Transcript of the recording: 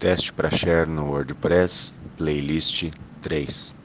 Teste para share no WordPress, playlist 3.